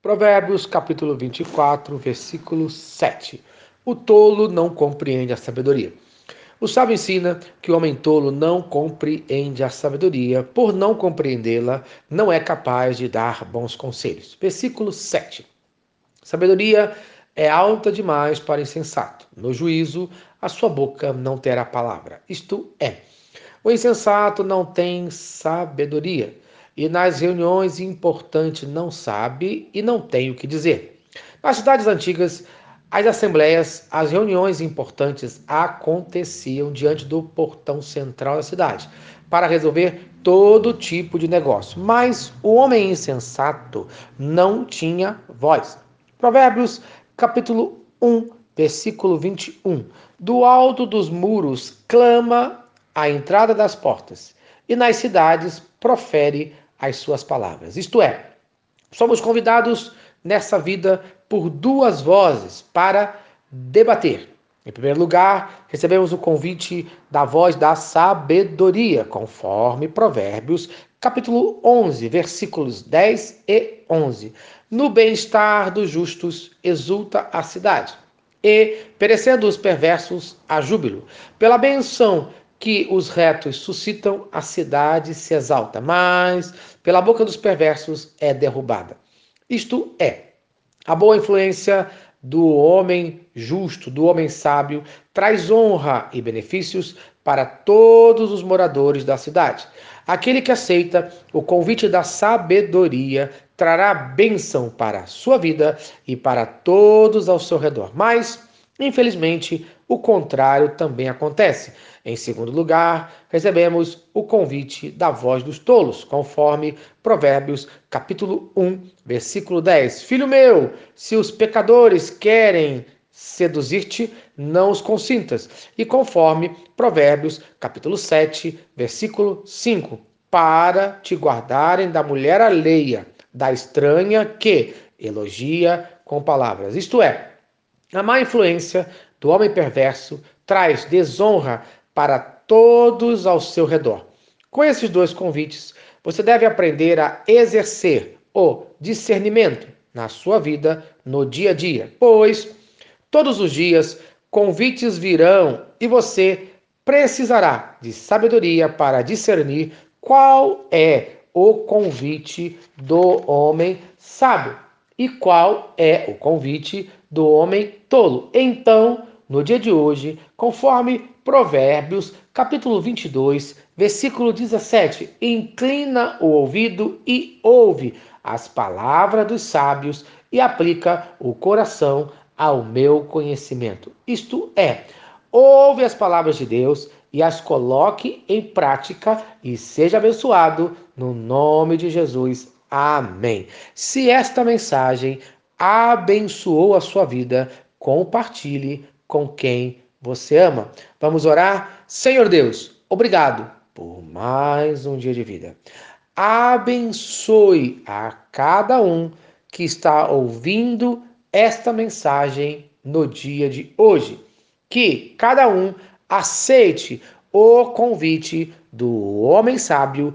Provérbios capítulo 24, versículo 7. O tolo não compreende a sabedoria. O sábio ensina que o homem tolo não compreende a sabedoria, por não compreendê-la, não é capaz de dar bons conselhos. Versículo 7. Sabedoria é alta demais para insensato. No juízo, a sua boca não terá palavra. Isto é, o insensato não tem sabedoria e nas reuniões importantes não sabe e não tem o que dizer. Nas cidades antigas, as assembleias, as reuniões importantes aconteciam diante do portão central da cidade para resolver todo tipo de negócio. Mas o homem insensato não tinha voz. Provérbios, capítulo 1, versículo 21. Do alto dos muros clama a entrada das portas, e nas cidades profere as suas palavras. Isto é, somos convidados nessa vida por duas vozes para debater. Em primeiro lugar, recebemos o convite da voz da sabedoria, conforme Provérbios, capítulo 11, versículos 10 e 11. No bem-estar dos justos exulta a cidade, e, perecendo os perversos, a júbilo. Pela benção que os retos suscitam, a cidade se exalta, mas pela boca dos perversos é derrubada. Isto é, a boa influência do homem justo, do homem sábio, traz honra e benefícios para todos os moradores da cidade. Aquele que aceita o convite da sabedoria trará bênção para a sua vida e para todos ao seu redor. Mas Infelizmente, o contrário também acontece. Em segundo lugar, recebemos o convite da voz dos tolos, conforme Provérbios, capítulo 1, versículo 10. Filho meu, se os pecadores querem seduzir-te, não os consintas. E conforme Provérbios, capítulo 7, versículo 5, para te guardarem da mulher alheia, da estranha que elogia com palavras. Isto é, a má influência do homem perverso traz desonra para todos ao seu redor. Com esses dois convites, você deve aprender a exercer o discernimento na sua vida no dia a dia, pois todos os dias convites virão e você precisará de sabedoria para discernir qual é o convite do homem sábio e qual é o convite do homem tolo. Então, no dia de hoje, conforme Provérbios, capítulo 22, versículo 17, inclina o ouvido e ouve as palavras dos sábios e aplica o coração ao meu conhecimento. Isto é, ouve as palavras de Deus e as coloque em prática e seja abençoado no nome de Jesus. Amém. Se esta mensagem abençoou a sua vida, compartilhe com quem você ama. Vamos orar? Senhor Deus, obrigado por mais um dia de vida. Abençoe a cada um que está ouvindo esta mensagem no dia de hoje. Que cada um aceite o convite do homem sábio